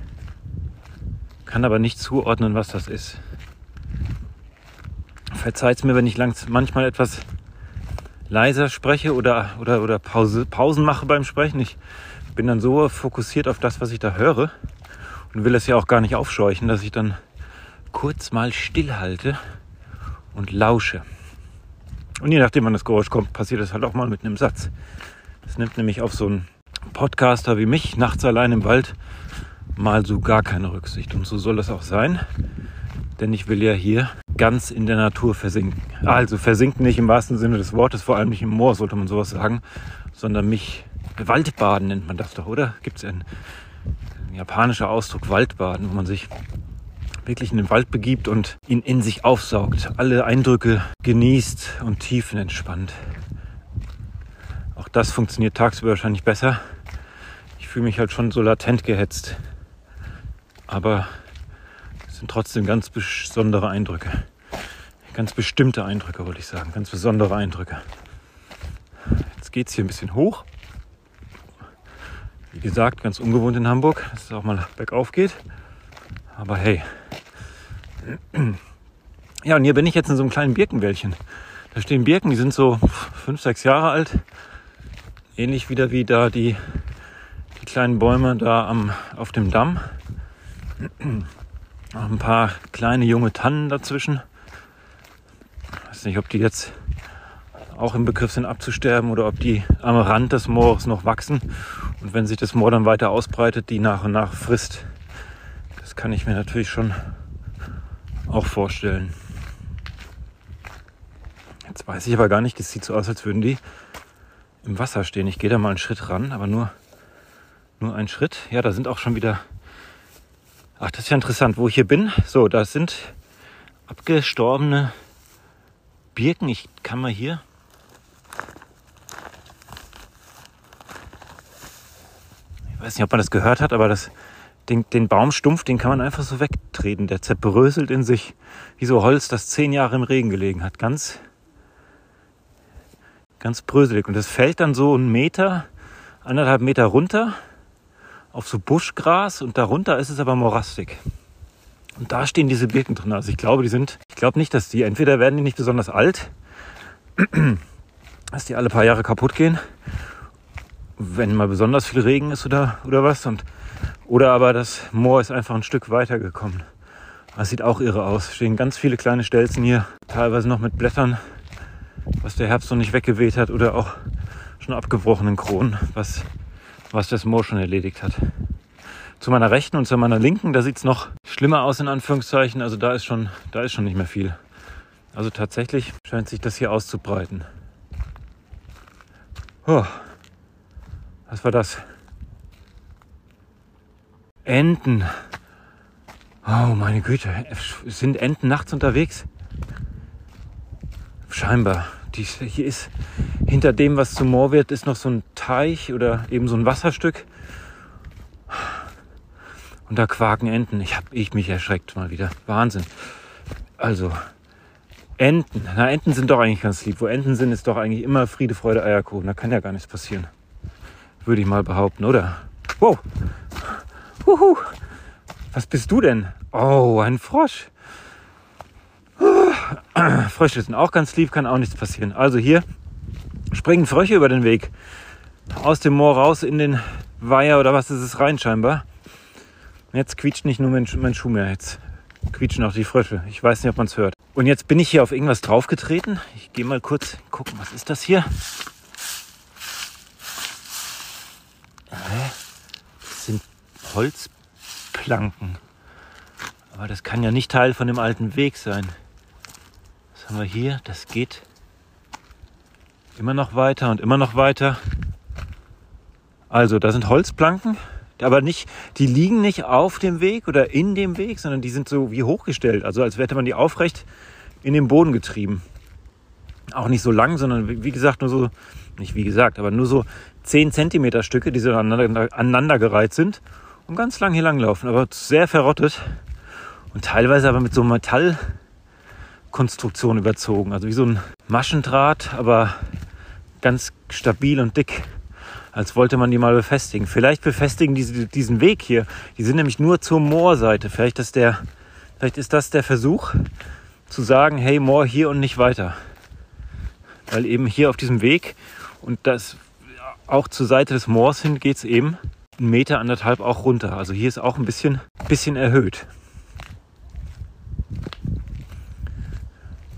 kann aber nicht zuordnen, was das ist. Verzeiht mir, wenn ich manchmal etwas leiser spreche oder, oder, oder Pause, Pausen mache beim Sprechen. Ich bin dann so fokussiert auf das, was ich da höre und will es ja auch gar nicht aufscheuchen, dass ich dann kurz mal stillhalte und lausche. Und je nachdem, wann das Geräusch kommt, passiert es halt auch mal mit einem Satz. Das nimmt nämlich auf so einen Podcaster wie mich nachts allein im Wald mal so gar keine Rücksicht. Und so soll das auch sein, denn ich will ja hier ganz in der Natur versinken. Also versinken nicht im wahrsten Sinne des Wortes, vor allem nicht im Moor, sollte man sowas sagen, sondern mich Waldbaden nennt man das doch, oder? Gibt es einen, einen japanischer Ausdruck Waldbaden, wo man sich wirklich in den Wald begibt und ihn in sich aufsaugt, alle Eindrücke genießt und tiefenentspannt. Auch das funktioniert tagsüber wahrscheinlich besser. Ich fühle mich halt schon so latent gehetzt aber es sind trotzdem ganz besondere Eindrücke. Ganz bestimmte Eindrücke, wollte ich sagen. Ganz besondere Eindrücke. Jetzt geht es hier ein bisschen hoch. Wie gesagt, ganz ungewohnt in Hamburg, dass es auch mal bergauf geht. Aber hey. Ja, und hier bin ich jetzt in so einem kleinen Birkenwäldchen. Da stehen Birken, die sind so fünf, sechs Jahre alt. Ähnlich wieder wie da die, Die kleinen Bäume da am, auf dem Damm. Noch ein paar kleine junge Tannen dazwischen. Weiß nicht, ob die jetzt auch im Begriff sind abzusterben oder ob die am Rand des Moores noch wachsen und wenn sich das Moor dann weiter ausbreitet, die nach und nach frisst. Das kann ich mir natürlich schon auch vorstellen. Jetzt weiß ich aber gar nicht, das sieht so aus, als würden die im Wasser stehen. Ich gehe da mal einen Schritt ran, aber nur, nur einen Schritt. Ja, da sind auch schon wieder. Ach, das ist ja interessant, wo ich hier bin. So, da sind abgestorbene Birken. Ich kann mal hier ich weiß nicht, ob man das gehört hat, aber das, den, den Baumstumpf, den kann man einfach so wegtreten. Der zerbröselt in sich wie so Holz, das zehn Jahre im Regen gelegen hat. Ganz, ganz bröselig. Und das fällt dann so einen Meter, anderthalb Meter runter auf so Buschgras und darunter ist es aber morastig. Und da stehen diese Birken drin. Also ich glaube, die sind, ich glaube nicht, dass die, entweder werden die nicht besonders alt, dass die alle paar Jahre kaputt gehen, wenn mal besonders viel Regen ist oder, oder was. Und, oder aber das Moor ist einfach ein Stück weiter gekommen. Das sieht auch irre aus. Stehen ganz viele kleine Stelzen hier, teilweise noch mit Blättern, was der Herbst noch nicht weggeweht hat oder auch schon abgebrochenen Kronen, was, was das Moor schon erledigt hat. Zu meiner rechten und zu meiner linken, da sieht es noch schlimmer aus in Anführungszeichen. Also da ist schon, da ist schon nicht mehr viel. Also tatsächlich scheint sich das hier auszubreiten. Oh. Was war das? Enten. Oh meine Güte, sind Enten nachts unterwegs? Scheinbar. Die, hier ist hinter dem, was zum Moor wird, ist noch so ein Teich oder eben so ein Wasserstück. Und da quaken Enten. Ich habe ich mich erschreckt mal wieder. Wahnsinn. Also Enten. Na, Enten sind doch eigentlich ganz lieb. Wo Enten sind, ist doch eigentlich immer Friede, Freude, Eierkuchen. Da kann ja gar nichts passieren würde ich mal behaupten, oder? Wow. Huhu. Was bist du denn? Oh, ein Frosch. Frösche sind auch ganz lieb, kann auch nichts passieren. Also hier springen Frösche über den Weg. Aus dem Moor raus in den Weiher oder was ist es rein scheinbar. Jetzt quietscht nicht nur mein, mein Schuh mehr, jetzt quietschen auch die Frösche. Ich weiß nicht, ob man es hört. Und jetzt bin ich hier auf irgendwas draufgetreten. Ich gehe mal kurz gucken, was ist das hier? Das sind Holzplanken. Aber das kann ja nicht Teil von dem alten Weg sein. Was haben wir hier? Das geht immer noch weiter und immer noch weiter. Also, da sind Holzplanken, aber nicht, die liegen nicht auf dem Weg oder in dem Weg, sondern die sind so wie hochgestellt. Also als hätte man die aufrecht in den Boden getrieben. Auch nicht so lang, sondern wie gesagt, nur so, nicht wie gesagt, aber nur so 10 cm Stücke, die so aneinander, aneinandergereiht sind und ganz lang hier lang laufen, aber sehr verrottet und teilweise aber mit so Metallkonstruktion überzogen, also wie so ein Maschendraht, aber ganz stabil und dick, als wollte man die mal befestigen. Vielleicht befestigen die diesen Weg hier, die sind nämlich nur zur Moorseite. Vielleicht ist, der, vielleicht ist das der Versuch zu sagen, hey Moor hier und nicht weiter. Weil eben hier auf diesem Weg und das auch zur Seite des Moors hin geht es eben einen Meter, anderthalb auch runter. Also hier ist auch ein bisschen, bisschen erhöht.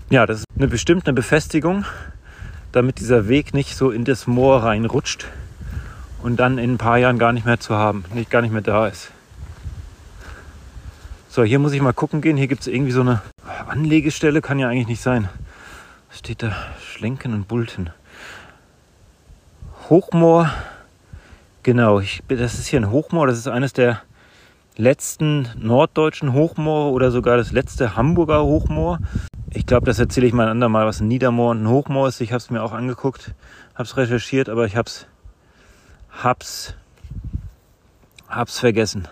Ja, das ist eine bestimmte Befestigung, damit dieser Weg nicht so in das Moor reinrutscht und dann in ein paar Jahren gar nicht mehr zu haben, nicht gar nicht mehr da ist. So, hier muss ich mal gucken gehen. Hier gibt es irgendwie so eine Anlegestelle, kann ja eigentlich nicht sein. Was steht da? Schlenken und Bulten. Hochmoor. Genau, ich, das ist hier ein Hochmoor. Das ist eines der letzten norddeutschen Hochmoore oder sogar das letzte Hamburger Hochmoor. Ich glaube, das erzähle ich mal ein andermal, was ein Niedermoor und ein Hochmoor ist. Ich habe es mir auch angeguckt, habe es recherchiert, aber ich habe es hab's, hab's vergessen.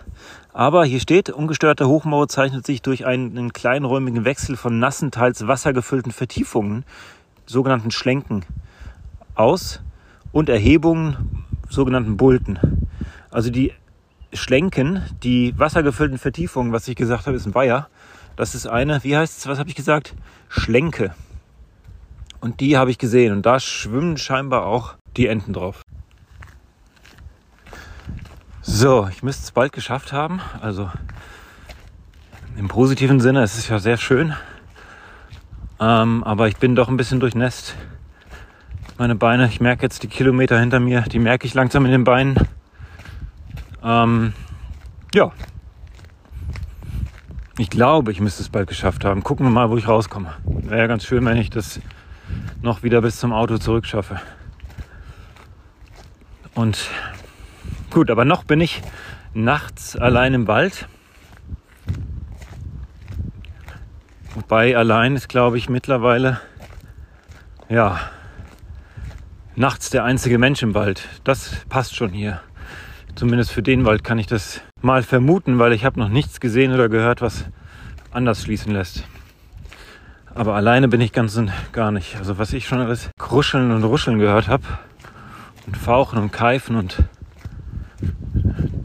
Aber hier steht, ungestörte Hochmoor zeichnet sich durch einen kleinräumigen Wechsel von nassen, teils wassergefüllten Vertiefungen, sogenannten Schlenken, aus und Erhebungen, sogenannten Bulten. Also die Schlenken, die wassergefüllten Vertiefungen, was ich gesagt habe, ist ein Weiher. Das ist eine, wie heißt es, was habe ich gesagt? Schlenke. Und die habe ich gesehen und da schwimmen scheinbar auch die Enten drauf. So, ich müsste es bald geschafft haben. Also im positiven Sinne, es ist ja sehr schön. Ähm, aber ich bin doch ein bisschen durchnässt. Meine Beine, ich merke jetzt die Kilometer hinter mir, die merke ich langsam in den Beinen. Ähm, ja. Ich glaube, ich müsste es bald geschafft haben. Gucken wir mal, wo ich rauskomme. Wäre ja ganz schön, wenn ich das noch wieder bis zum Auto zurückschaffe. Und gut, aber noch bin ich nachts allein im Wald. Wobei allein ist, glaube ich, mittlerweile, ja, nachts der einzige Mensch im Wald. Das passt schon hier. Zumindest für den Wald kann ich das mal vermuten, weil ich habe noch nichts gesehen oder gehört, was anders schließen lässt. Aber alleine bin ich ganz und gar nicht. Also was ich schon alles kruscheln und ruscheln gehört habe und fauchen und keifen und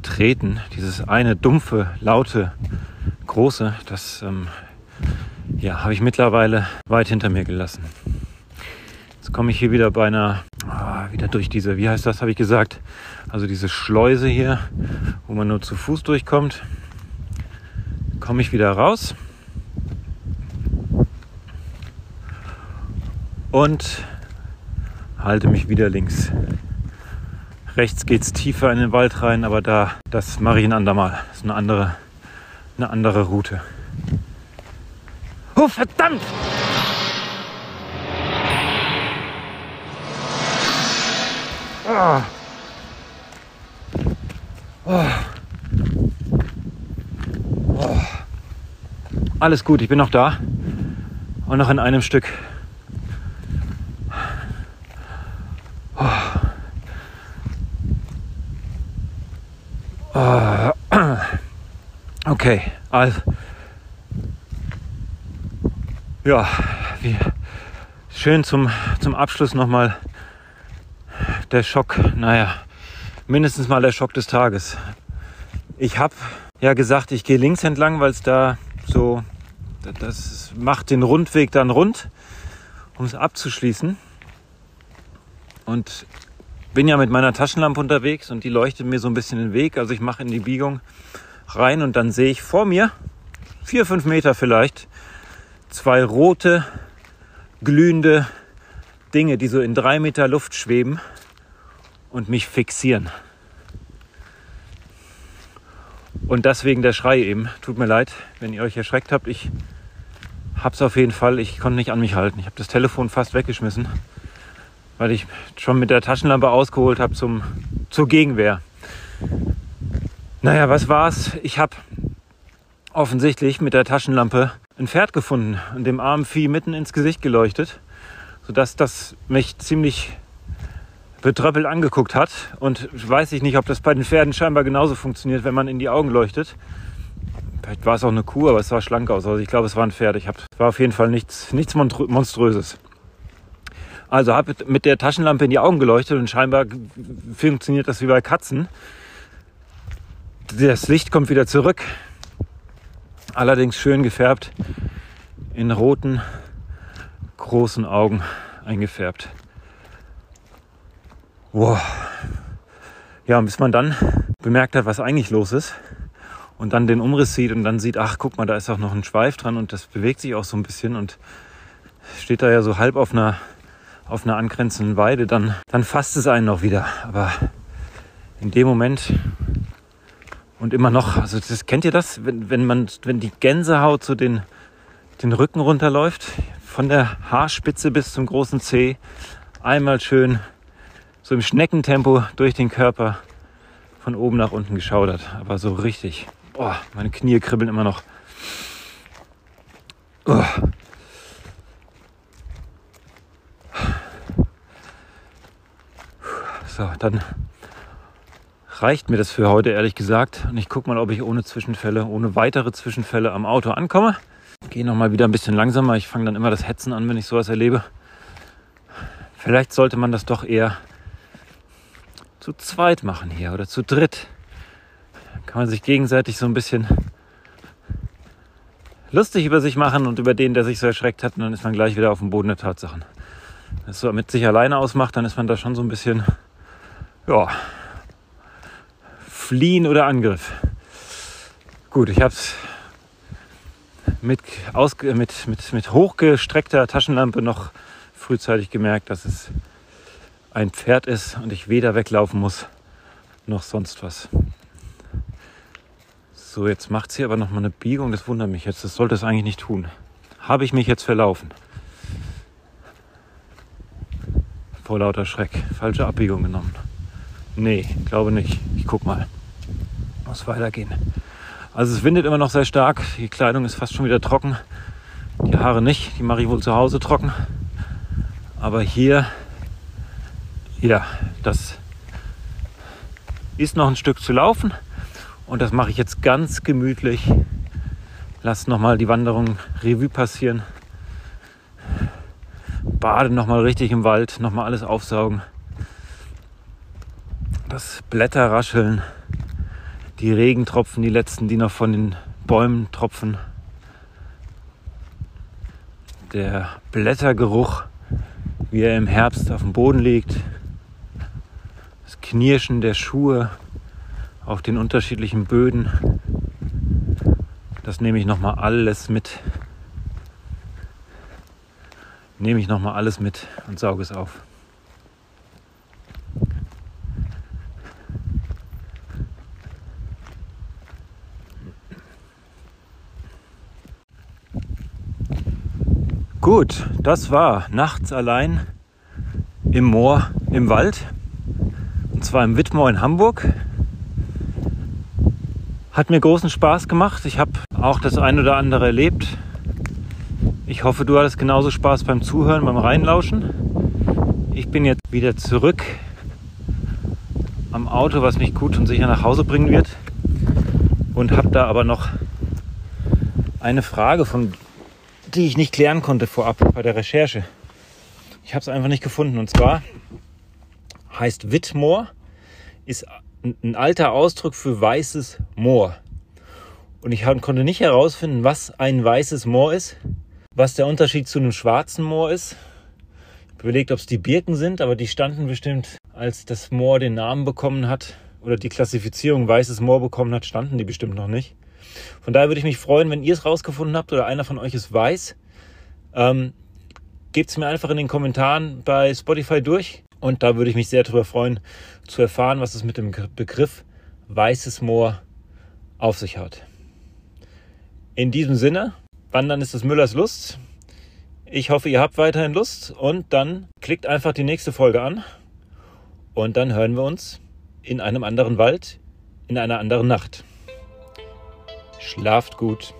treten, dieses eine dumpfe, laute, große, das ähm, ja, habe ich mittlerweile weit hinter mir gelassen. Jetzt komme ich hier wieder bei einer, wieder durch diese, wie heißt das, habe ich gesagt, also diese Schleuse hier, wo man nur zu Fuß durchkommt. Komme ich wieder raus und halte mich wieder links. Rechts geht es tiefer in den Wald rein, aber da, das mache ich ein andermal. Das ist eine andere, eine andere Route. Oh, verdammt! Alles gut, ich bin noch da. Und noch in einem Stück. Okay, also ja, wie schön zum, zum Abschluss nochmal der Schock, naja, mindestens mal der Schock des Tages. Ich habe ja gesagt, ich gehe links entlang, weil es da so, das macht den Rundweg dann rund, um es abzuschließen. Und bin ja mit meiner Taschenlampe unterwegs und die leuchtet mir so ein bisschen den Weg. Also ich mache in die Biegung rein und dann sehe ich vor mir, vier, fünf Meter vielleicht, zwei rote, glühende Dinge, die so in drei Meter Luft schweben und mich fixieren. Und deswegen der Schrei eben. Tut mir leid, wenn ihr euch erschreckt habt. Ich hab's auf jeden Fall. Ich konnte nicht an mich halten. Ich habe das Telefon fast weggeschmissen, weil ich schon mit der Taschenlampe ausgeholt habe zum, zur Gegenwehr. Naja, was war's? Ich habe offensichtlich mit der Taschenlampe ein Pferd gefunden und dem armen Vieh mitten ins Gesicht geleuchtet, sodass das mich ziemlich betröppelt angeguckt hat. Und weiß ich nicht, ob das bei den Pferden scheinbar genauso funktioniert, wenn man in die Augen leuchtet. Vielleicht war es auch eine Kuh, aber es sah schlank aus. Also ich glaube, es war ein Pferd. Ich hab, war auf jeden Fall nichts, nichts Monströses. Also habe mit der Taschenlampe in die Augen geleuchtet und scheinbar funktioniert das wie bei Katzen. Das Licht kommt wieder zurück allerdings schön gefärbt, in roten, großen Augen eingefärbt. Wow. Ja, bis man dann bemerkt hat, was eigentlich los ist und dann den Umriss sieht und dann sieht, ach guck mal, da ist auch noch ein Schweif dran und das bewegt sich auch so ein bisschen und steht da ja so halb auf einer, auf einer angrenzenden Weide, dann, dann fasst es einen noch wieder. Aber in dem Moment und immer noch, also das kennt ihr das, wenn, wenn man, wenn die Gänsehaut so den, den Rücken runterläuft, von der Haarspitze bis zum großen Zeh, einmal schön so im Schneckentempo durch den Körper von oben nach unten geschaudert. Aber so richtig. Boah, meine Knie kribbeln immer noch. Oh. So, dann reicht mir das für heute, ehrlich gesagt. Und ich gucke mal, ob ich ohne Zwischenfälle, ohne weitere Zwischenfälle am Auto ankomme. Gehe noch mal wieder ein bisschen langsamer. Ich fange dann immer das Hetzen an, wenn ich sowas erlebe. Vielleicht sollte man das doch eher zu zweit machen hier oder zu dritt. Kann man sich gegenseitig so ein bisschen lustig über sich machen und über den, der sich so erschreckt hat. Und dann ist man gleich wieder auf dem Boden der Tatsachen. Wenn es so mit sich alleine ausmacht, dann ist man da schon so ein bisschen, ja, Fliehen oder Angriff. Gut, ich habe es mit, mit, mit, mit hochgestreckter Taschenlampe noch frühzeitig gemerkt, dass es ein Pferd ist und ich weder weglaufen muss noch sonst was. So, jetzt macht sie aber noch mal eine Biegung. Das wundert mich jetzt. Das sollte es eigentlich nicht tun. Habe ich mich jetzt verlaufen? Vor lauter Schreck. Falsche Abbiegung genommen. Nee, glaube nicht. Ich guck mal. Muss weitergehen. Also es windet immer noch sehr stark. Die Kleidung ist fast schon wieder trocken. Die Haare nicht. Die mache ich wohl zu Hause trocken. Aber hier, ja, das ist noch ein Stück zu laufen. Und das mache ich jetzt ganz gemütlich. Lass nochmal die Wanderung Revue passieren. Bade nochmal richtig im Wald, nochmal alles aufsaugen. Das Blätterrascheln, die Regentropfen, die letzten, die noch von den Bäumen tropfen. Der Blättergeruch, wie er im Herbst auf dem Boden liegt. Knirschen der Schuhe auf den unterschiedlichen Böden. Das nehme ich nochmal alles mit. Nehme ich nochmal alles mit und sauge es auf. Gut, das war nachts allein im Moor im Wald. Zwar im Wittmoor in Hamburg. Hat mir großen Spaß gemacht. Ich habe auch das ein oder andere erlebt. Ich hoffe, du hattest genauso Spaß beim Zuhören, beim Reinlauschen. Ich bin jetzt wieder zurück am Auto, was mich gut und sicher nach Hause bringen wird. Und habe da aber noch eine Frage, von die ich nicht klären konnte vorab bei der Recherche. Ich habe es einfach nicht gefunden. Und zwar heißt Whitmore, ist ein alter Ausdruck für weißes Moor. Und ich konnte nicht herausfinden, was ein weißes Moor ist, was der Unterschied zu einem schwarzen Moor ist. Ich habe überlegt, ob es die Birken sind, aber die standen bestimmt, als das Moor den Namen bekommen hat oder die Klassifizierung weißes Moor bekommen hat, standen die bestimmt noch nicht. Von daher würde ich mich freuen, wenn ihr es rausgefunden habt oder einer von euch es weiß. Ähm, Gebt es mir einfach in den Kommentaren bei Spotify durch. Und da würde ich mich sehr darüber freuen, zu erfahren, was es mit dem Begriff weißes Moor auf sich hat. In diesem Sinne, wandern ist des Müllers Lust. Ich hoffe, ihr habt weiterhin Lust und dann klickt einfach die nächste Folge an und dann hören wir uns in einem anderen Wald, in einer anderen Nacht. Schlaft gut.